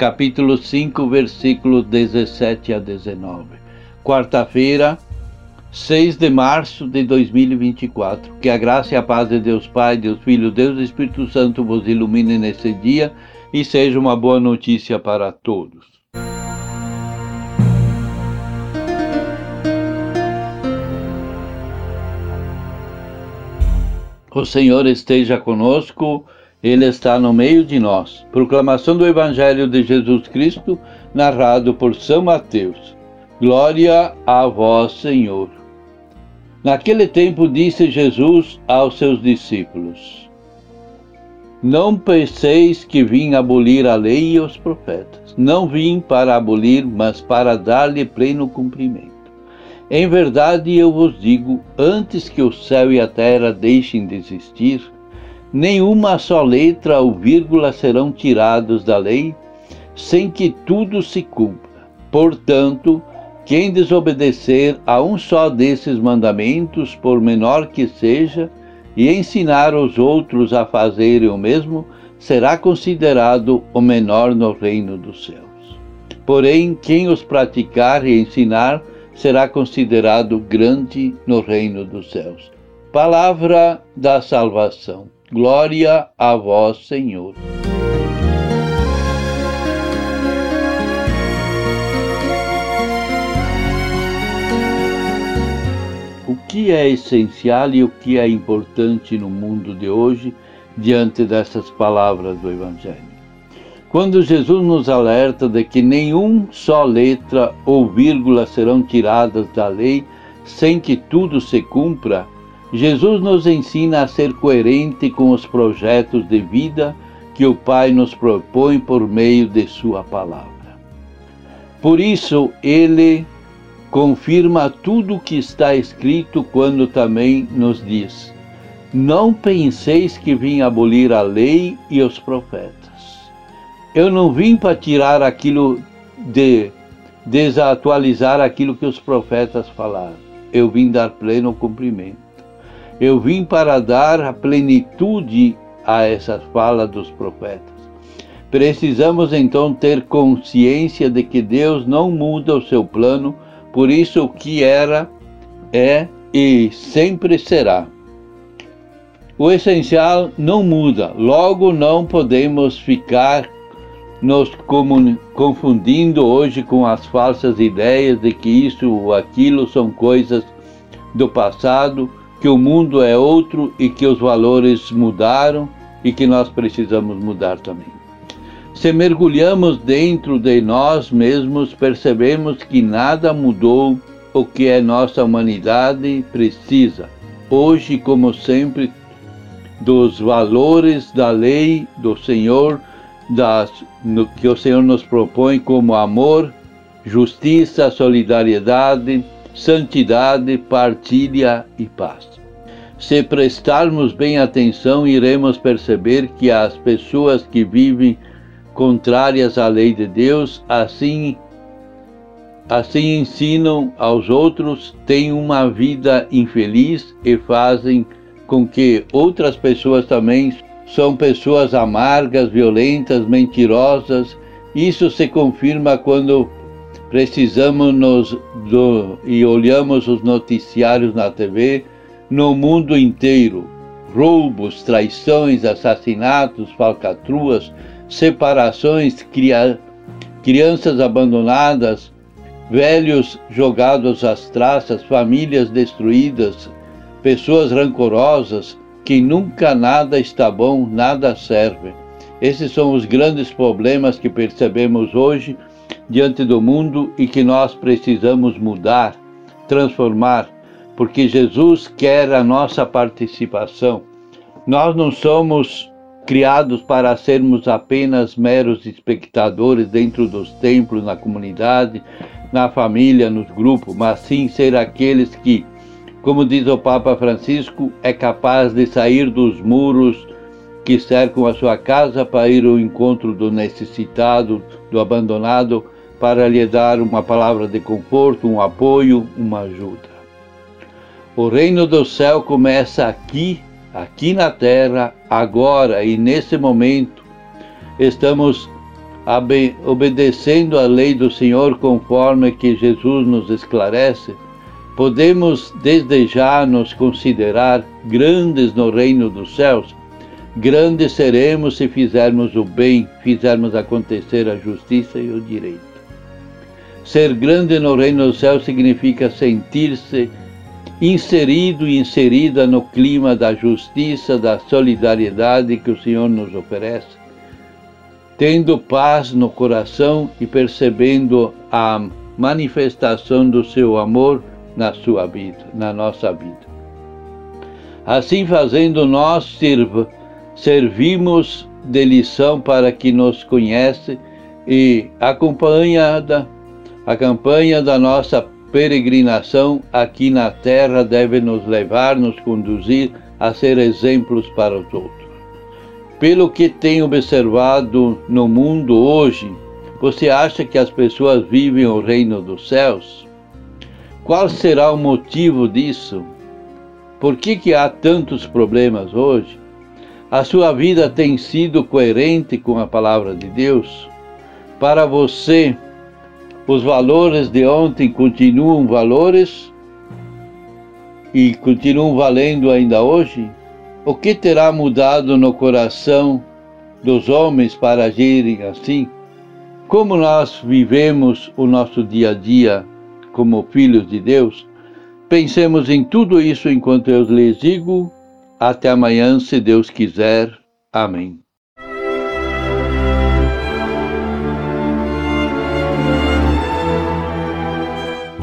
capítulo 5, versículos 17 a 19. Quarta-feira, 6 de março de 2024. Que a graça e a paz de Deus Pai, Deus Filho, Deus Espírito Santo vos ilumine nesse dia e seja uma boa notícia para todos. O Senhor esteja conosco, Ele está no meio de nós. Proclamação do Evangelho de Jesus Cristo, narrado por São Mateus. Glória a vós, Senhor. Naquele tempo disse Jesus aos seus discípulos: Não penseis que vim abolir a lei e os profetas. Não vim para abolir, mas para dar-lhe pleno cumprimento. Em verdade eu vos digo: antes que o céu e a terra deixem de existir, nenhuma só letra ou vírgula serão tirados da lei, sem que tudo se cumpra. Portanto, quem desobedecer a um só desses mandamentos, por menor que seja, e ensinar os outros a fazerem o mesmo, será considerado o menor no reino dos céus. Porém, quem os praticar e ensinar, será considerado grande no reino dos céus. Palavra da salvação. Glória a vós, Senhor. O que é essencial e o que é importante no mundo de hoje diante dessas palavras do Evangelho? Quando Jesus nos alerta de que nenhum só letra ou vírgula serão tiradas da lei sem que tudo se cumpra, Jesus nos ensina a ser coerente com os projetos de vida que o Pai nos propõe por meio de Sua palavra. Por isso, ele confirma tudo o que está escrito quando também nos diz: Não penseis que vim abolir a lei e os profetas. Eu não vim para tirar aquilo de desatualizar aquilo que os profetas falaram. Eu vim dar pleno cumprimento. Eu vim para dar a plenitude a essas falas dos profetas. Precisamos então ter consciência de que Deus não muda o seu plano, por isso o que era, é e sempre será. O essencial não muda, logo não podemos ficar nos confundindo hoje com as falsas ideias de que isso ou aquilo são coisas do passado, que o mundo é outro e que os valores mudaram e que nós precisamos mudar também. Se mergulhamos dentro de nós mesmos, percebemos que nada mudou o que é nossa humanidade precisa. Hoje, como sempre, dos valores da lei do Senhor das, no, que o Senhor nos propõe como amor, justiça, solidariedade, santidade, partilha e paz. Se prestarmos bem atenção, iremos perceber que as pessoas que vivem contrárias à lei de Deus, assim assim ensinam aos outros, têm uma vida infeliz e fazem com que outras pessoas também são pessoas amargas, violentas, mentirosas. Isso se confirma quando precisamos do, e olhamos os noticiários na TV no mundo inteiro. Roubos, traições, assassinatos, falcatruas, separações, cria, crianças abandonadas, velhos jogados às traças, famílias destruídas, pessoas rancorosas, que nunca nada está bom, nada serve. Esses são os grandes problemas que percebemos hoje diante do mundo e que nós precisamos mudar, transformar, porque Jesus quer a nossa participação. Nós não somos criados para sermos apenas meros espectadores dentro dos templos, na comunidade, na família, nos grupos, mas sim ser aqueles que, como diz o Papa Francisco, é capaz de sair dos muros que cercam a sua casa para ir ao encontro do necessitado, do abandonado, para lhe dar uma palavra de conforto, um apoio, uma ajuda. O reino do céu começa aqui, aqui na terra, agora e nesse momento. Estamos obedecendo a lei do Senhor conforme que Jesus nos esclarece. Podemos desde já nos considerar grandes no reino dos céus. Grandes seremos se fizermos o bem, fizermos acontecer a justiça e o direito. Ser grande no reino dos céus significa sentir-se inserido e inserida no clima da justiça, da solidariedade que o Senhor nos oferece, tendo paz no coração e percebendo a manifestação do seu amor na sua vida, na nossa vida. Assim fazendo, nós servimos de lição para que nos conhece e acompanhada a campanha da nossa peregrinação aqui na terra deve nos levar, nos conduzir a ser exemplos para os outros. Pelo que tenho observado no mundo hoje, você acha que as pessoas vivem o reino dos céus? Qual será o motivo disso? Por que, que há tantos problemas hoje? A sua vida tem sido coerente com a palavra de Deus? Para você, os valores de ontem continuam valores e continuam valendo ainda hoje? O que terá mudado no coração dos homens para agirem assim? Como nós vivemos o nosso dia a dia como filhos de Deus? Pensemos em tudo isso enquanto eu lhes digo. Até amanhã, se Deus quiser. Amém.